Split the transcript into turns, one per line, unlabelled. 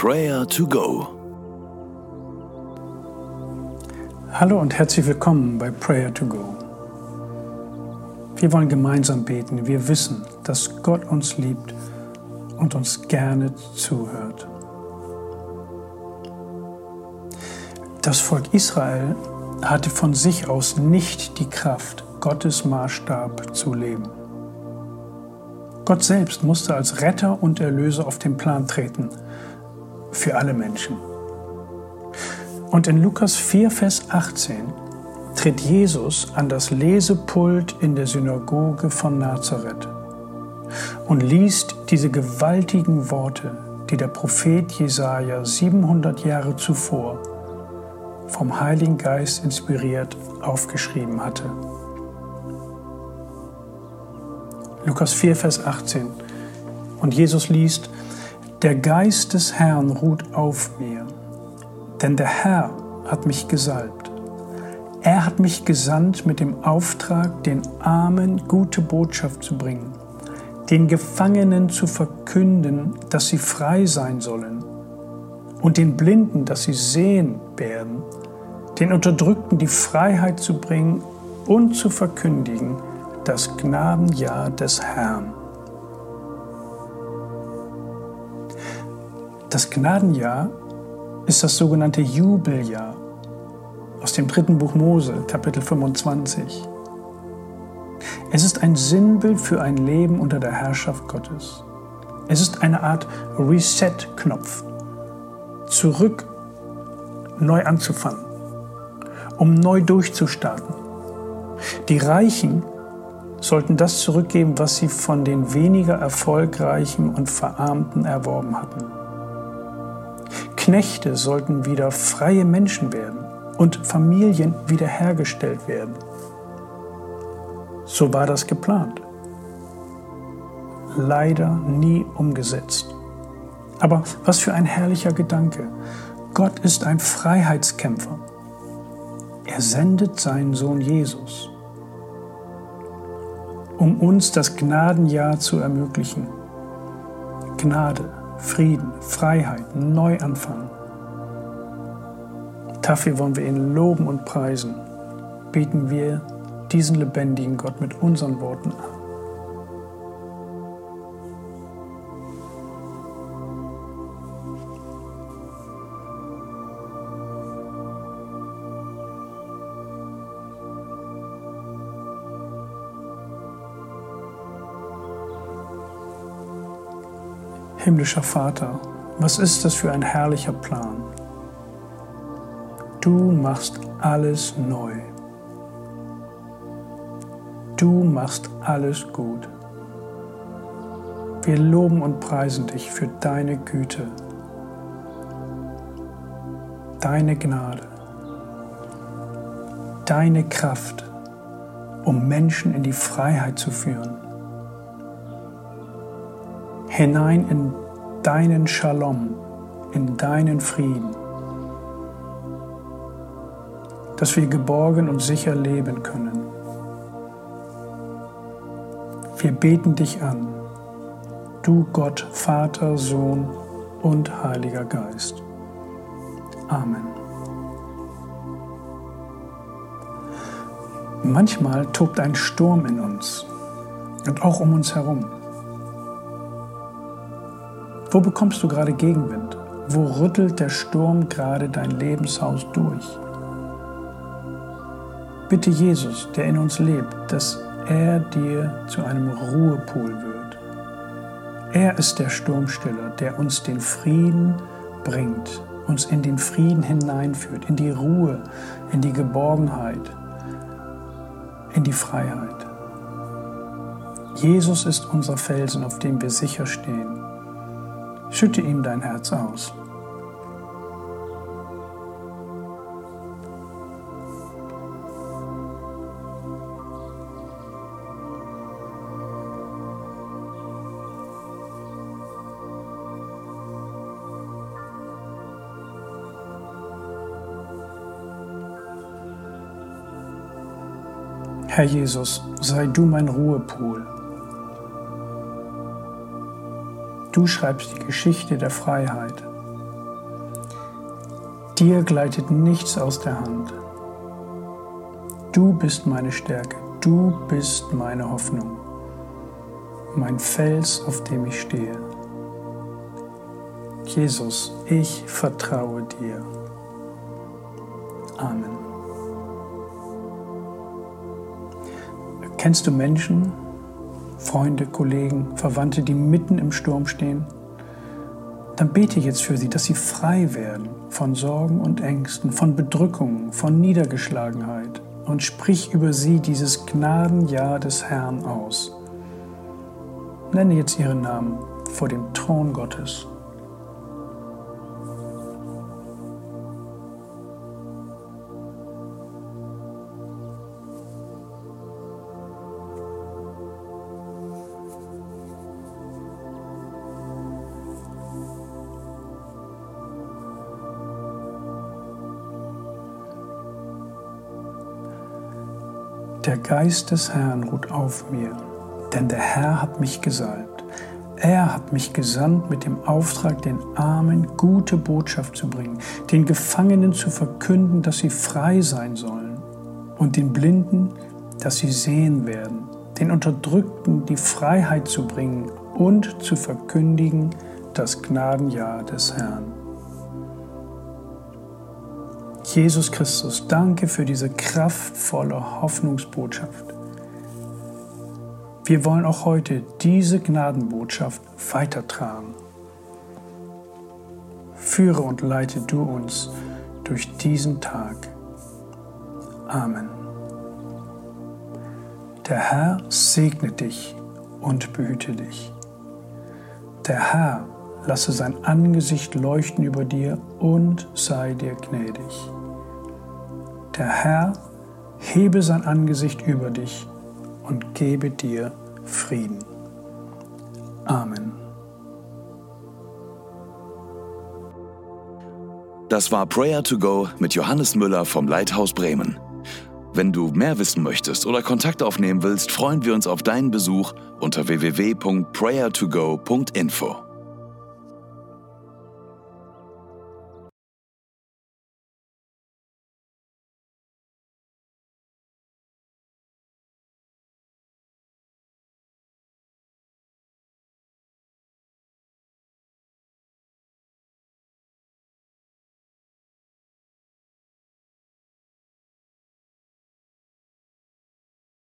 Prayer to Go.
Hallo und herzlich willkommen bei Prayer to Go. Wir wollen gemeinsam beten. Wir wissen, dass Gott uns liebt und uns gerne zuhört. Das Volk Israel hatte von sich aus nicht die Kraft, Gottes Maßstab zu leben. Gott selbst musste als Retter und Erlöser auf den Plan treten für alle Menschen. Und in Lukas 4, Vers 18 tritt Jesus an das Lesepult in der Synagoge von Nazareth und liest diese gewaltigen Worte, die der Prophet Jesaja 700 Jahre zuvor vom Heiligen Geist inspiriert aufgeschrieben hatte. Lukas 4, Vers 18. Und Jesus liest, Der Geist des Herrn ruht auf mir, denn der Herr hat mich gesalbt. Er hat mich gesandt mit dem Auftrag, den Armen gute Botschaft zu bringen, den Gefangenen zu verkünden, dass sie frei sein sollen, und den Blinden, dass sie sehen werden, den Unterdrückten die Freiheit zu bringen und zu verkündigen, das Gnadenjahr des Herrn. Das Gnadenjahr ist das sogenannte Jubeljahr aus dem dritten Buch Mose, Kapitel 25. Es ist ein Sinnbild für ein Leben unter der Herrschaft Gottes. Es ist eine Art Reset-Knopf, zurück neu anzufangen, um neu durchzustarten. Die Reichen sollten das zurückgeben, was sie von den weniger erfolgreichen und Verarmten erworben hatten. Knechte sollten wieder freie Menschen werden und Familien wiederhergestellt werden. So war das geplant. Leider nie umgesetzt. Aber was für ein herrlicher Gedanke. Gott ist ein Freiheitskämpfer. Er sendet seinen Sohn Jesus um uns das Gnadenjahr zu ermöglichen. Gnade, Frieden, Freiheit, Neuanfang. Dafür wollen wir ihn loben und preisen. Beten wir diesen lebendigen Gott mit unseren Worten an. Himmlischer Vater, was ist das für ein herrlicher Plan? Du machst alles neu. Du machst alles gut. Wir loben und preisen dich für deine Güte, deine Gnade, deine Kraft, um Menschen in die Freiheit zu führen hinein in deinen Shalom, in deinen Frieden, dass wir geborgen und sicher leben können. Wir beten dich an, du Gott, Vater, Sohn und Heiliger Geist. Amen. Manchmal tobt ein Sturm in uns und auch um uns herum. Wo bekommst du gerade Gegenwind? Wo rüttelt der Sturm gerade dein Lebenshaus durch? Bitte Jesus, der in uns lebt, dass er dir zu einem Ruhepol wird. Er ist der Sturmstiller, der uns den Frieden bringt, uns in den Frieden hineinführt, in die Ruhe, in die Geborgenheit, in die Freiheit. Jesus ist unser Felsen, auf dem wir sicher stehen. Schütte ihm dein Herz aus. Herr Jesus, sei du mein Ruhepol Du schreibst die Geschichte der Freiheit Dir gleitet nichts aus der Hand. Du bist meine Stärke, du bist meine Hoffnung, mein Fels, auf dem ich stehe. Jesus, ich vertraue dir. Amen. Kennst du Menschen, Freunde, Kollegen, Verwandte, die mitten im Sturm stehen? Dann bete jetzt für sie, dass sie frei werden von Sorgen und Ängsten, von Bedrückungen, von Niedergeschlagenheit und sprich über sie dieses Gnadenjahr des Herrn aus. Nenne jetzt ihren Namen vor dem Thron Gottes. Der Geist des Herrn ruht auf mir, denn der Herr hat mich gesalbt. Er hat mich gesandt mit dem Auftrag, den Armen gute Botschaft zu bringen, den Gefangenen zu verkünden, dass sie frei sein sollen, und den Blinden, dass sie sehen werden, den Unterdrückten die Freiheit zu bringen und zu verkündigen das Gnadenjahr des Herrn. Jesus Christus, danke für diese kraftvolle Hoffnungsbotschaft. Wir wollen auch heute diese Gnadenbotschaft weitertragen. Führe und leite du uns durch diesen Tag. Amen. Der Herr segne dich und behüte dich. Der Herr lasse sein Angesicht leuchten über dir und sei dir gnädig. Der Herr hebe sein Angesicht über dich und gebe dir Frieden. Amen.
Das war Prayer to Go mit Johannes Müller vom Leithaus Bremen. Wenn du mehr wissen möchtest oder Kontakt aufnehmen willst, freuen wir uns auf deinen Besuch unter www.prayertogo.info.